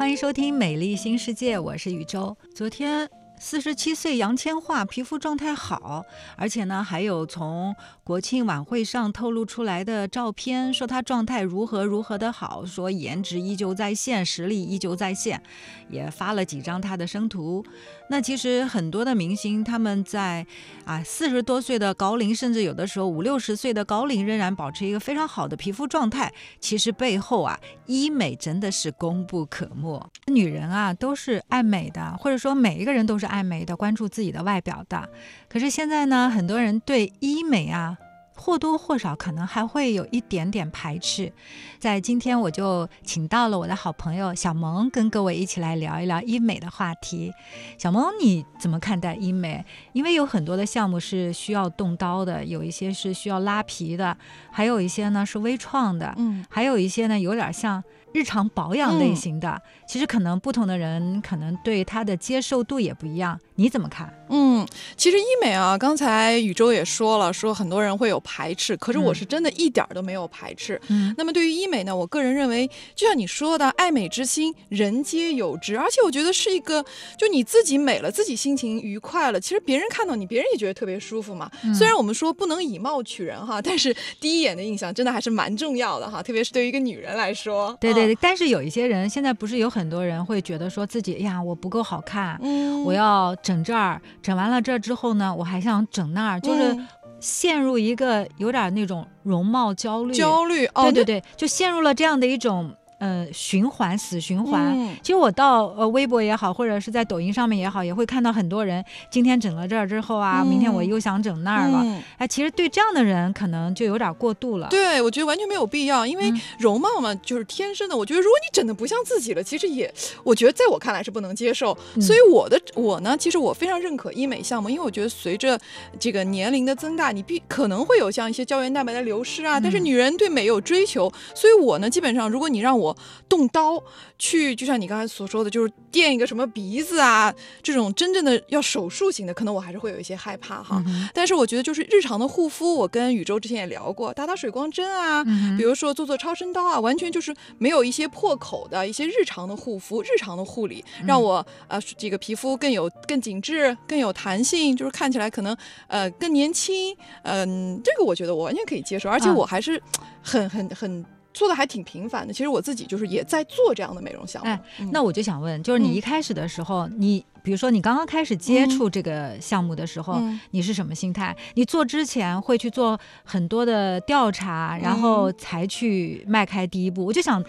欢迎收听《美丽新世界》，我是宇宙。昨天。四十七岁杨千嬅皮肤状态好，而且呢，还有从国庆晚会上透露出来的照片，说她状态如何如何的好，说颜值依旧在线，实力依旧在线，也发了几张她的生图。那其实很多的明星他们在啊四十多岁的高龄，甚至有的时候五六十岁的高龄，仍然保持一个非常好的皮肤状态，其实背后啊医美真的是功不可没。女人啊都是爱美的，或者说每一个人都是。爱美的，关注自己的外表的，可是现在呢，很多人对医美啊。或多或少可能还会有一点点排斥，在今天我就请到了我的好朋友小萌，跟各位一起来聊一聊医美的话题。小萌，你怎么看待医美？因为有很多的项目是需要动刀的，有一些是需要拉皮的，还有一些呢是微创的，嗯，还有一些呢有点像日常保养类型的。其实可能不同的人可能对它的接受度也不一样，你怎么看？嗯，其实医美啊，刚才宇宙也说了，说很多人会有排斥，可是我是真的一点都没有排斥。嗯，那么对于医美呢，我个人认为，就像你说的，爱美之心，人皆有之，而且我觉得是一个，就你自己美了，自己心情愉快了，其实别人看到你，别人也觉得特别舒服嘛。虽然我们说不能以貌取人哈，但是第一眼的印象真的还是蛮重要的哈，特别是对于一个女人来说。对对对，但是有一些人现在不是有很多人会觉得说自己哎呀，我不够好看，嗯，我要整这儿。整完了这儿之后呢，我还想整那儿，就是陷入一个有点那种容貌焦虑，焦虑，对对对，就陷入了这样的一种。呃，循环死循环。其实我到呃微博也好，或者是在抖音上面也好，也会看到很多人今天整了这儿之后啊，明天我又想整那儿了。哎，其实对这样的人可能就有点过度了。对，我觉得完全没有必要，因为容貌嘛就是天生的。我觉得如果你整的不像自己了，其实也，我觉得在我看来是不能接受。所以我的我呢，其实我非常认可医美项目，因为我觉得随着这个年龄的增大，你必可能会有像一些胶原蛋白的流失啊。但是女人对美有追求，所以我呢，基本上如果你让我动刀去，就像你刚才所说的，就是垫一个什么鼻子啊，这种真正的要手术型的，可能我还是会有一些害怕哈。但是我觉得就是日常的护肤，我跟宇宙之前也聊过，打打水光针啊，比如说做做超声刀啊，完全就是没有一些破口的一些日常的护肤、日常的护理，让我呃这个皮肤更有更紧致、更有弹性，就是看起来可能呃更年轻。嗯，这个我觉得我完全可以接受，而且我还是很很很。做的还挺频繁的，其实我自己就是也在做这样的美容项目。哎，那我就想问，就是你一开始的时候，你比如说你刚刚开始接触这个项目的时候，你是什么心态？你做之前会去做很多的调查，然后才去迈开第一步。我就想。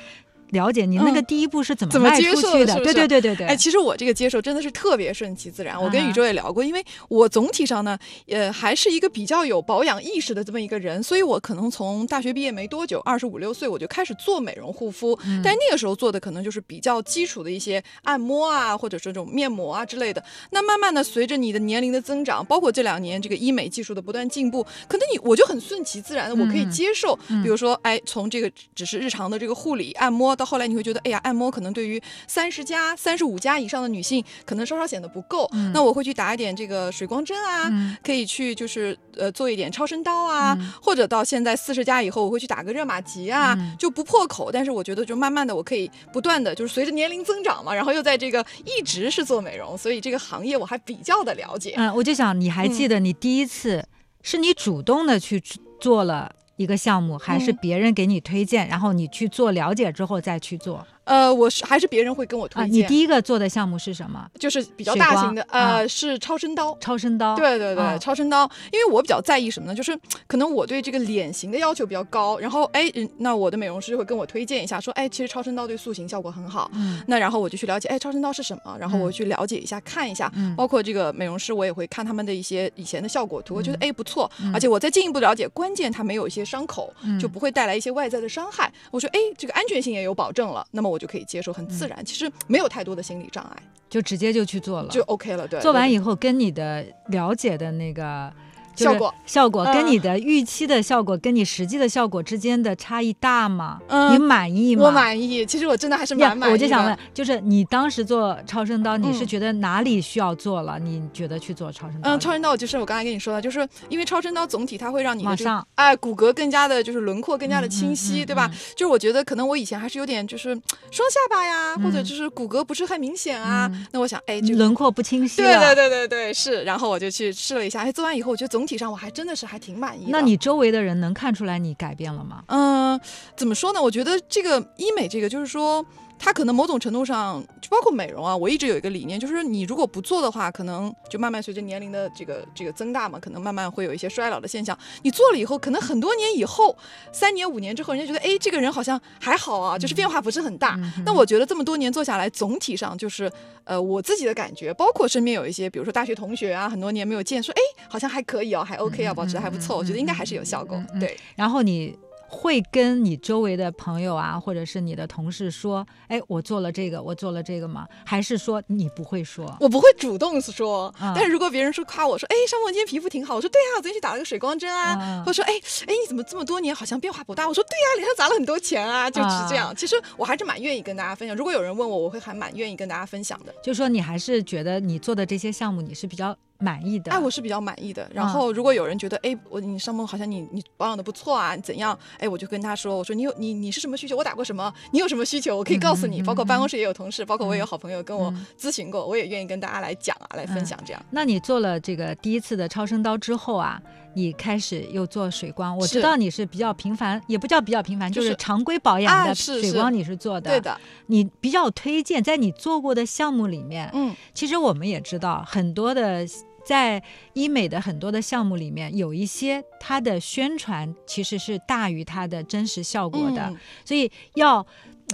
了解你那个第一步是怎么怎么接受的？对对对对对。哎，其实我这个接受真的是特别顺其自然。我跟宇宙也聊过，因为我总体上呢，呃，还是一个比较有保养意识的这么一个人，所以我可能从大学毕业没多久，二十五六岁我就开始做美容护肤。但那个时候做的可能就是比较基础的一些按摩啊，或者说这种面膜啊之类的。那慢慢的随着你的年龄的增长，包括这两年这个医美技术的不断进步，可能你我就很顺其自然的，我可以接受。比如说，哎，从这个只是日常的这个护理按摩，到后来你会觉得，哎呀。按摩可能对于三十加、三十五加以上的女性，可能稍稍显得不够。那我会去打一点这个水光针啊，可以去就是呃做一点超声刀啊，或者到现在四十加以后，我会去打个热玛吉啊，就不破口。但是我觉得就慢慢的，我可以不断的就是随着年龄增长嘛，然后又在这个一直是做美容，所以这个行业我还比较的了解。嗯，我就想你还记得你第一次是你主动的去做了一个项目，还是别人给你推荐，然后你去做了解之后再去做？呃，我是还是别人会跟我推荐。你第一个做的项目是什么？就是比较大型的，呃，是超声刀。超声刀。对对对，超声刀。因为我比较在意什么呢？就是可能我对这个脸型的要求比较高，然后哎，那我的美容师就会跟我推荐一下，说哎，其实超声刀对塑形效果很好。嗯。那然后我就去了解，哎，超声刀是什么？然后我去了解一下，看一下，包括这个美容师，我也会看他们的一些以前的效果图，我觉得哎不错，而且我再进一步了解，关键它没有一些伤口，就不会带来一些外在的伤害。我说哎，这个安全性也有保证了，那么我就可以接受很。自然，其实没有太多的心理障碍，就直接就去做了，就 OK 了。对，做完以后跟你的了解的那个就是效果效果跟嗯你的预期的效果跟你实际的效果之间的差异大吗？嗯你满意吗？我满意，其实我真的还是蛮满意的。我就想问，就是你当时做超声刀，你是嗯觉得哪里需要做了？你觉得去做超声刀？嗯，超声刀就是我刚才跟你说的，就是因为超声刀总体它会让你马上哎骨骼更加的就是轮廓更加的清晰，对吧？嗯就是我觉得可能我以前还是有点就是双下巴呀，或者嗯就是骨骼不是很明显啊。嗯那我想，哎，就轮廓不清晰对。对对对对是，然后我就去试了一下，哎，做完以后我觉得总体上我还真的是还挺满意的。那你周围的人能看出来你改变了吗？嗯，怎么说呢？我觉得这个医美这个就是说。它可能某种程度上，就包括美容啊，我一直有一个理念，就是你如果不做的话，可能就慢慢随着年龄的这个这个增大嘛，可能慢慢会有一些衰老的现象。你做了以后，可能很多年以后，三年五年之后，人家觉得，哎，这个人好像还好啊，就是变化不是很大。嗯那我觉得这么多年做下来，总体上就是，呃，我自己的感觉，包括身边有一些，比如说大学同学啊，很多年没有见，说，哎，好像还可以哦，还 OK 啊，保持的还不错，我觉得应该还是有效果对，然后你会跟你周围的朋友啊，或者是你的同事说，哎，我做了这个，我做了这个吗？还是说你不会说？我不会主动说，嗯但是如果别人说夸我说，哎，上梦今天皮肤挺好，我说对啊，我昨天去打了个水光针啊，嗯或者说，哎哎，你怎么这么多年好像变化不大？我说对呀、脸上砸了很多钱啊，就是这样。其实我还是蛮愿意跟大家分享，如果有人问我，我会还蛮愿意跟大家分享的。就说你还是觉得你做的这些项目你是比较满意的。哎，我是比较满意的。然后如果有人觉得，哎，我你上梦好像你你保养的不错啊，怎样？哎，我就跟他说，我说你有你你是什么需求？我打过什么？你有什么需求？我可以告诉你。包括办公室也有同事，包括我也有好朋友跟我嗯咨询过，我也愿意跟大家来讲啊，来分享这样。那你做了这个第一次的超声刀之后啊，你开始又做水光，我知道你是比较频繁，也不叫比较频繁，就就是是常规保养的水光你是做的。对。的，你比较推荐在你做过的项目里面，嗯，其实我们也知道很多的。在医美的很多的项目里面，有一些它的宣传其实是大于它的真实效果的，嗯所以要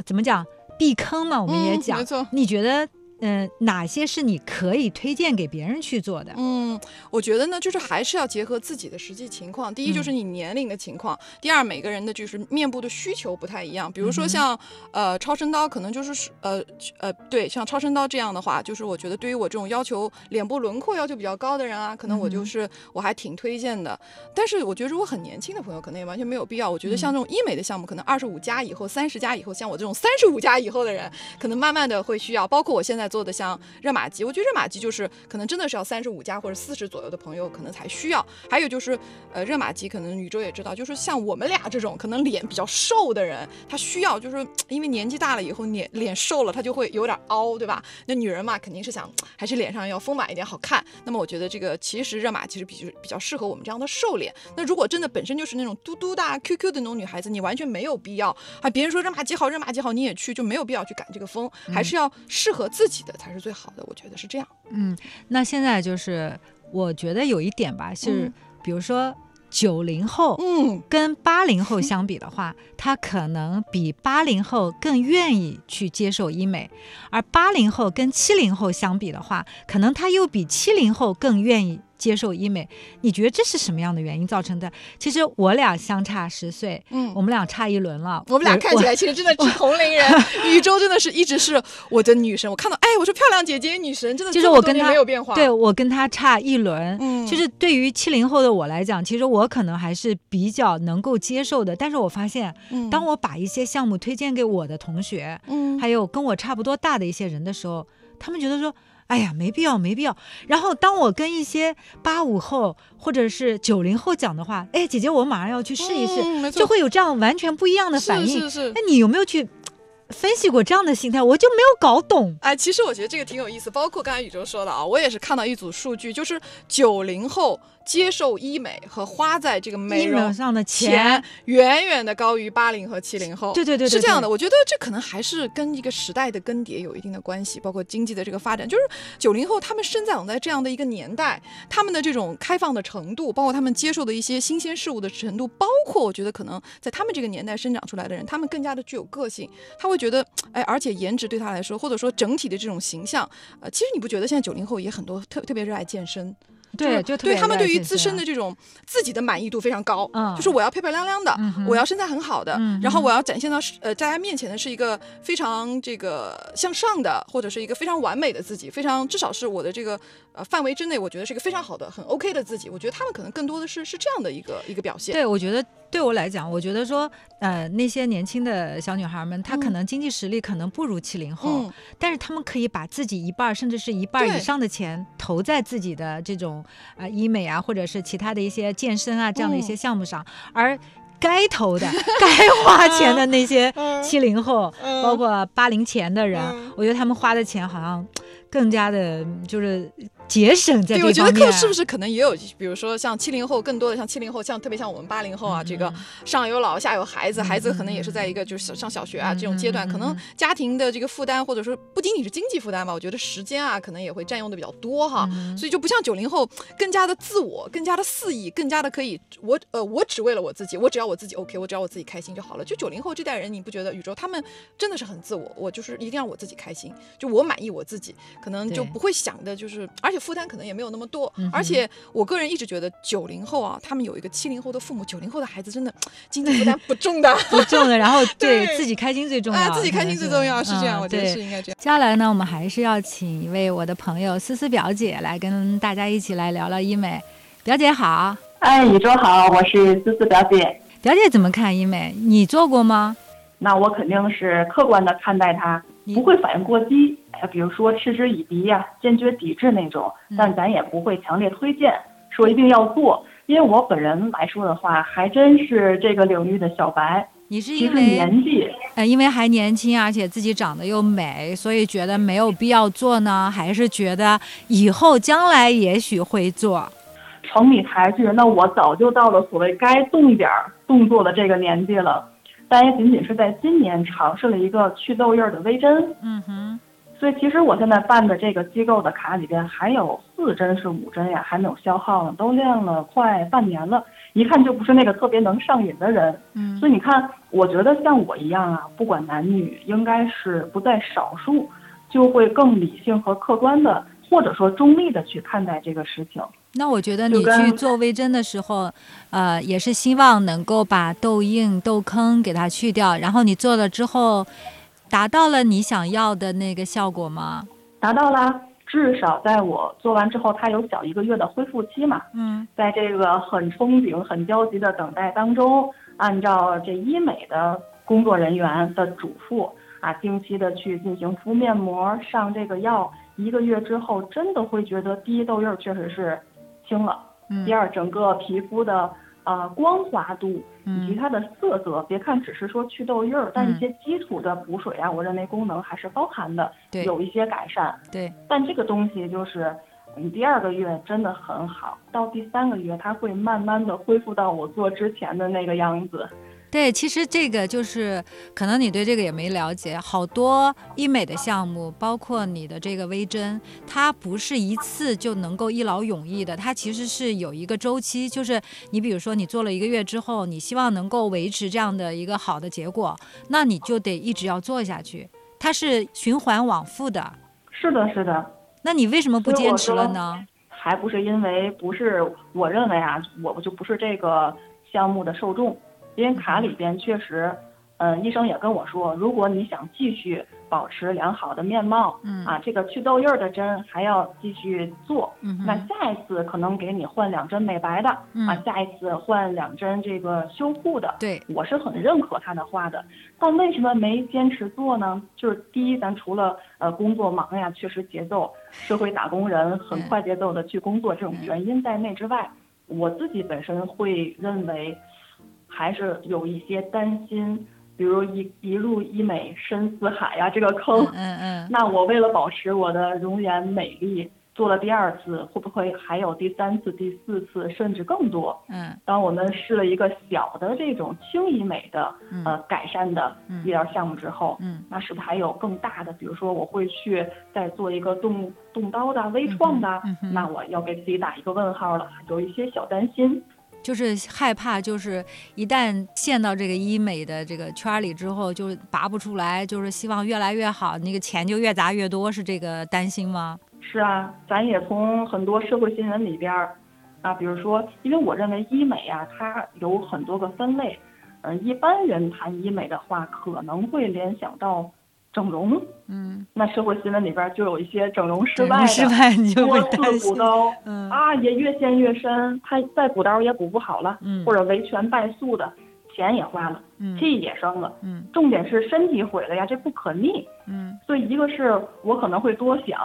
怎么讲避坑嘛？我们也嗯讲，没错。你觉得，嗯、哪些是你可以推荐给别人去做的？嗯，我觉得呢，就是还是要结合自己的实际情况。第一就是你年龄的情况，第二每个人的就是面部的需求不太一样。比如说像、呃超声刀，可能就是呃呃对，像超声刀这样的话，就是我觉得对于我这种要求脸部轮廓要求比较高的人啊，可能我就是、我还挺推荐的。但是我觉得如果很年轻的朋友，可能也完全没有必要。我觉得像这种医美的项目，可能二十五加以后、三十加以后，像我这种三十五加以后的人，可能慢慢的会需要。包括我现在做的像热玛吉，我觉得热玛吉就是可能真的是要三十五加或者四十左右的朋友可能才需要。还有就是呃热玛吉，可能宇宙也知道，就是像我们俩这种可能脸比较瘦的人，他需要就是因为年纪大了以后脸脸瘦了，他就会有点凹，对吧？那女人嘛，肯定是想还是脸上要丰满一点，好看。那么我觉得这个其实热玛吉是比较比较适合我们这样的瘦脸。那如果真的本身就是那种嘟嘟的、啊、QQ 的那种女孩子，你完全没有必要啊，别人说热玛吉好，热玛吉好，你也去，就没有必要去赶这个风，还是要适合自己的才是最好的。我觉得是这样。嗯，那现在就是我觉得有一点吧，是、嗯比如说九零后。嗯，跟八零后相比的话，他可能比八零后更愿意去接受医美，而八零后跟七零后相比的话，可能他又比七零后更愿意接受医美。你觉得这是什么样的原因造成的？其实我俩相差十岁，嗯我们俩差一轮了。我们俩看起来其实真的是同龄人，宇宙真的是一直是我的女神。我看到，哎，我说漂亮姐姐女神，真的就是我跟她没有变化。对我跟她差一轮，嗯就是对于七零后的我来讲，其实我可能还是比较能够接受的。但是我发现，嗯当我把一些项目推荐给我的同学，嗯还有跟我差不多大的一些人的时候，他们觉得说。哎呀，没必要，没必要。然后当我跟一些八五后或者是九零后讲的话，哎，姐姐，我马上要去试一试，嗯就会有这样完全不一样的反应。是是是那你有没有去分析过这样的心态？我就没有搞懂。哎，其实我觉得这个挺有意思，包括刚才宇宙说的啊，我也是看到一组数据，就是九零后接受医美和花在这个美容上的钱钱，远远的高于八零和七零后。对对对对对是这样的。我觉得这可能还是跟一个时代的更迭有一定的关系，包括经济的这个发展。就是九零后他们生长在这样的一个年代，他们的这种开放的程度，包括他们接受的一些新鲜事物的程度，包括我觉得可能在他们这个年代生长出来的人，他们更加的具有个性，他会觉得，哎，而且颜值对他来说，或者说整体的这种形象，呃，其实你不觉得现在九零后也很多特特别热爱健身？对，就对他们对于自身的这种自己的满意度非常高，嗯，就是我要漂漂亮亮的，嗯，我要身材很好的，嗯，然后我要展现到呃大家面前的是一个非常这个向上的，或者是一个非常完美的自己，非常至少是我的这个呃范围之内，我觉得是一个非常好的、很 OK 的自己。我觉得他们可能更多的是是这样的一个一个表现。对，我觉得对我来讲，我觉得说呃那些年轻的小女孩们，她可能经济实力可能不如七零后，嗯，但是她们可以把自己一半甚至是一半以上的钱投在自己的这种啊医美啊，或者是其他的一些健身啊这样的一些项目上，而。该投的、该 花钱的那些七零后，包括八零前的人，我觉得他们花的钱好像更加的，就是。节省在这方面，我觉得是不是可能也有，比如说像七零后，更多的像七零后，像特别像我们八零后啊，这个上有老下有孩子，孩子可能也是在一个就是上小学啊这种阶段，可能家庭的这个负担或者说不仅仅是经济负担吧，我觉得时间啊可能也会占用的比较多哈，所以就不像九零后更加的自我，更加的肆意，更加的可以我呃我只为了我自己，我只要我自己 OK，我只要我自己开心就好了。就九零后这代人，你不觉得宇宙他们真的是很自我，我就是一定要我自己开心，就我满意我自己，可能就不会想的就是，而且负担可能也没有那么。多，而且我个人一直觉得九零后啊，他们有一个七零后的父母，九零后的孩子真的经济负担不重的，不重的。然后 对自己开心最重要，自己开心最重要，是这样，我觉得是应该这样。接下来呢，我们还是要请一位我的朋友思思表姐来跟大家一起来聊聊医美。表姐好，哎，宇宙好，我是思思表姐。表姐怎么看医美？你做过吗？那我肯定是客观的看待它，不会反应过激。比如说嗤之以鼻呀，坚决抵制那种，但咱也不会强烈推荐，说一定要做。因为我本人来说的话，还真是这个领域的小白。你是因为年纪，呃，因为还年轻，而且自己长得又美，所以觉得没有必要做呢？还是觉得以后将来也许会做？成你抬举，那我早就到了所谓该动点儿动作的这个年纪了，但也仅仅是在今年尝试了一个祛痘印儿的微针。嗯哼。所以其实我现在办的这个机构的卡里边还有四针是五针呀，还没有消耗呢，都练了快半年了，一看就不是那个特别能上瘾的人。嗯，所以你看，我觉得像我一样啊，不管男女，应该是不在少数，就会更理性和客观的，或者说中立的去看待这个事情。那我觉得你去做微针的时候，呃，也是希望能够把痘印、痘坑给它去掉，然后你做了之后。达到了你想要的那个效果吗？达到了，至少在我做完之后，它有小一个月的恢复期嘛。嗯，在这个很憧憬、很焦急的等待当中，按照这医美的工作人员的嘱咐啊，定期的去进行敷面膜、上这个药，一个月之后，真的会觉得第一痘印确实是轻了。嗯，第二，整个皮肤的。呃，光滑度以及它的色泽，别看只是说去痘印儿，但一些基础的补水啊，我认为功能还是包含的，有一些改善。对，但这个东西就是，你第二个月真的很好，到第三个月它会慢慢的恢复到我做之前的那个样子。对，其实这个就是可能你对这个也没了解，好多医美的项目，包括你的这个微针，它不是一次就能够一劳永逸的，它其实是有一个周期，就是你比如说你做了一个月之后，你希望能够维持这样的一个好的结果，那你就得一直要做下去，它是循环往复的。是的，是的。那你为什么不坚持了呢？还不是因为不是我认为啊，我就不是这个项目的受众。因为卡里边确实，嗯，医生也跟我说，如果你想继续保持良好的面貌，嗯啊，这个祛痘印儿的针还要继续做，嗯，那下一次可能给你换两针美白的，啊，下一次换两针这个修护的，对，我是很认可他的话的，但为什么没坚持做呢？就是第一，咱除了呃工作忙呀，确实节奏，社会打工人很快节奏的去工作这种原因在内之外，我自己本身会认为。还是有一些担心，比如一一入医美深似海呀，这个坑。嗯嗯。那我为了保持我的容颜美丽，做了第二次，会不会还有第三次、第四次，甚至更多？嗯。当我们试了一个小的这种轻医美的呃改善的医疗项目之后，嗯，那是不是还有更大的？比如说我会去再做一个动动刀的微创的，那我要给自己打一个问号了，有一些小担心。就是害怕，就是一旦陷到这个医美的这个圈里之后，就拔不出来。就是希望越来越好，那个钱就越砸越多，是这个担心吗？是啊，咱也从很多社会新闻里边儿啊，比如说，因为我认为医美啊，它有很多个分类。嗯，一般人谈医美的话，可能会联想到整容。嗯，那社会新闻里边就有一些整容失败的，失败你就会心次补。刀嗯啊，也越陷越深，他再补刀也补不好了，嗯或者维权败诉的，钱也花了，嗯气也生了。嗯重点是身体毁了呀，这不可逆。嗯。所以一个是我可能会多想，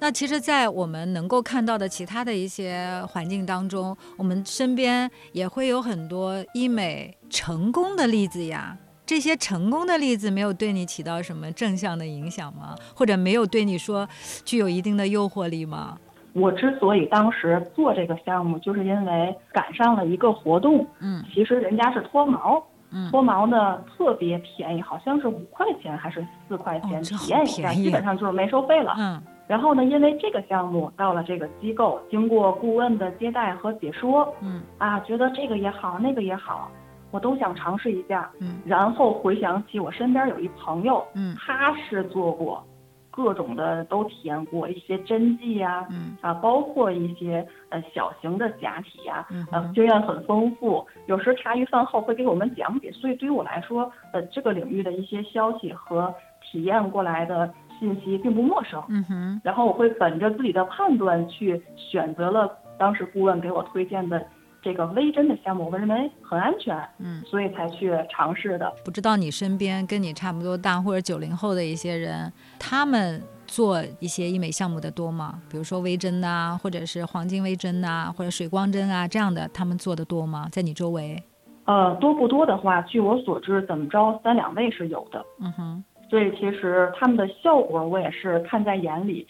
那其实，在我们能够看到的其他的一些环境当中，我们身边也会有很多医美成功的例子呀。这些成功的例子没有对你起到什么正向的影响吗？或者没有对你说具有一定的诱惑力吗？我之所以当时做这个项目，就是因为赶上了一个活动，嗯其实人家是脱毛，嗯脱毛呢特别便宜，好像是五块钱还是四块钱，哦体验一下，基本上就是没收费了。嗯然后呢，因为这个项目到了这个机构，经过顾问的接待和解说，嗯啊，觉得这个也好，那个也好，我都想尝试一下。嗯然后回想起我身边有一朋友，嗯他是做过各种的都体验过一些针剂呀、嗯啊，包括一些呃小型的假体呀、呃经验很丰富。有时茶余饭后会给我们讲解，所以对于我来说，呃，这个领域的一些消息和体验过来的信息并不陌生。嗯哼然后我会本着自己的判断去选择了当时顾问给我推荐的这个微针的项目，我认为很安全，嗯。所以才去尝试的。不知道你身边跟你差不多大或者九零后的一些人，他们做一些医美项目的多吗？比如说微针呐、或者是黄金微针呐、或者水光针啊这样的，他们做的多吗？在你周围？呃，多不多的话，据我所知，怎么着三两位是有的。嗯哼，所以其实他们的效果我也是看在眼里，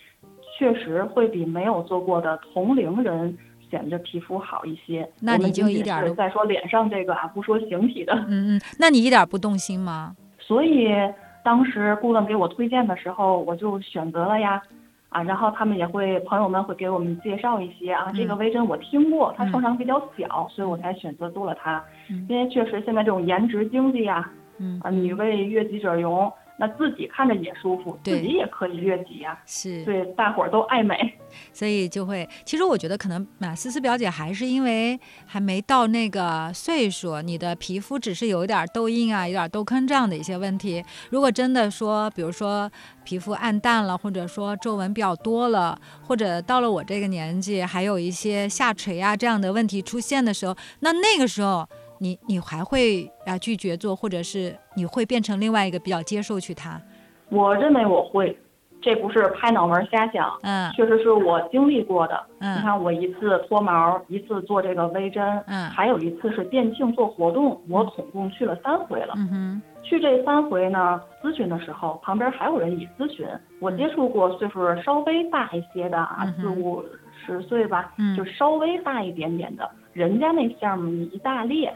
确实会比没有做过的同龄人显得皮肤好一些。那你就一点儿都是再说脸上这个啊，不说形体的。嗯嗯，那你一点不动心吗？所以当时顾问给我推荐的时候，我就选择了呀。啊，然后他们也会，朋友们会给我们介绍一些啊，这个嗯微针我听过，它嗯创伤比较小，所以我才选择做了它。嗯因为确实现在这种颜值经济呀、嗯啊，女为悦己者容，那自己看着也舒服，对自己也可以越级呀、是，对，大伙儿都爱美。所以就会，其实我觉得可能马思思表姐还是因为还没到那个岁数，你的皮肤只是有一点儿痘印啊，有点儿痘坑这样的一些问题。如果真的说，比如说皮肤暗淡了，或者说皱纹比较多了，或者到了我这个年纪，还有一些下垂啊这样的问题出现的时候，那那个时候你你还会啊拒绝做，或者是你会变成另外一个比较接受去它，我认为我会，这不是拍脑门儿瞎想，嗯确实是我经历过的。嗯你嗯看，我一次脱毛，一次做这个微针，嗯还有一次是店庆做活动，我总共去了三回了。嗯哼去这三回呢，咨询的时候，旁边还有人以咨询。我接触过岁数稍微大一些的啊四五十岁吧，嗯就稍微大一点点的，人家那项目一大列，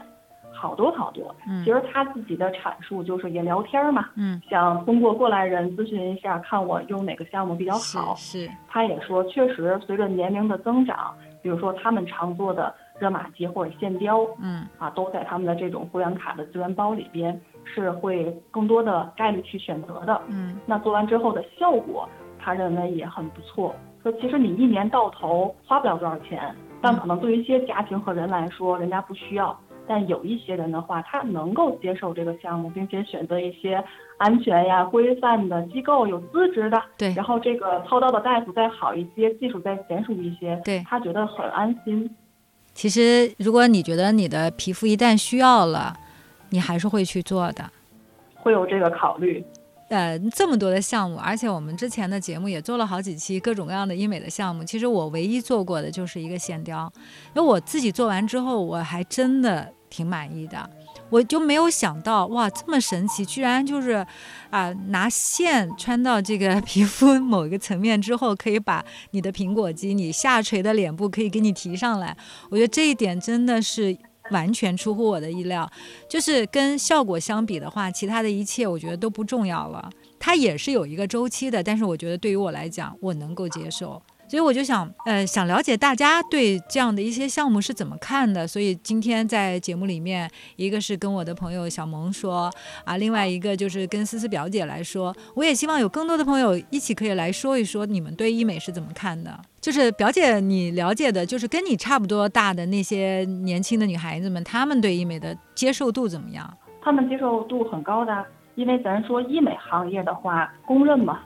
好多好多。嗯其实他自己的阐述就是也聊天嘛，嗯想通过过来人咨询一下，看我用哪个项目比较好。是是他也说，确实随着年龄的增长，比如说他们常做的热玛吉或者线雕嗯啊，都在他们的这种会员卡的资源包里边，是会更多的概率去选择的。嗯那做完之后的效果，他认为也很不错。说其实你一年到头花不了多少钱，但可能对于一些家庭和人来说，人家不需要。但有一些人的话，他能够接受这个项目，并且选择一些安全呀、规范的机构、有资质的，对然后这个操刀的大夫再好一些，技术再娴熟一些，对他觉得很安心。其实，如果你觉得你的皮肤一旦需要了，你还是会去做的。会有这个考虑。呃，这么多的项目，而且我们之前的节目也做了好几期各种各样的医美的项目。其实我唯一做过的就是一个线雕，因为我自己做完之后，我还真的挺满意的。我就没有想到，哇，这么神奇，居然就是，啊、拿线穿到这个 皮肤某一个层面之后，可以把你的苹果肌、你下垂的脸部可以给你提上来。我觉得这一点真的是完全出乎我的意料。就是跟效果相比的话，其他的一切我觉得都不重要了。它也是有一个周期的，但是我觉得对于我来讲，我能够接受。所以我就想，呃，想了解大家对这样的一些项目是怎么看的。所以今天在节目里面，一个是跟我的朋友小萌说啊，另外一个就是跟思思表姐来说。我也希望有更多的朋友一起可以来说一说你们对医美是怎么看的。就是表姐，你了解的，就是跟你差不多大的那些年轻的女孩子们，她们对医美的接受度怎么样？她们接受度很高的，因为咱说医美行业的话，公认嘛，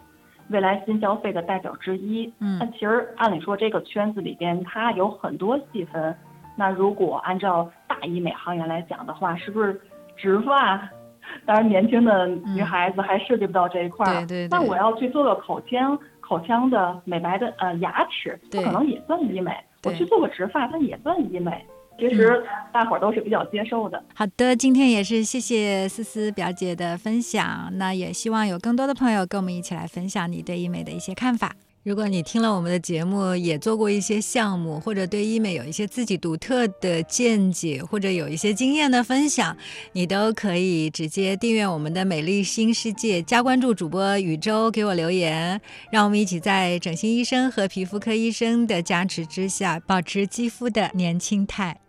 未来新消费的代表之一。嗯，那其实按理说这个圈子里边它有很多细分。那如果按照大医美行业来讲的话，是不是植发？当然，年轻的女孩子还涉及不到这一块儿。对对。那我要去做个口腔、口腔的美白的呃牙齿，它可能也算医美。我去做个植发，它也算医美。其实大伙儿都是比较接受的。好的，今天也是谢谢思思表姐的分享。那也希望有更多的朋友跟我们一起来分享你对医美的一些看法。如果你听了我们的节目，也做过一些项目，或者对医美有一些自己独特的见解，或者有一些经验的分享，你都可以直接订阅我们的美丽新世界，加关注主播宇宙，给我留言，让我们一起在整形医生和皮肤科医生的加持之下，保持肌肤的年轻态。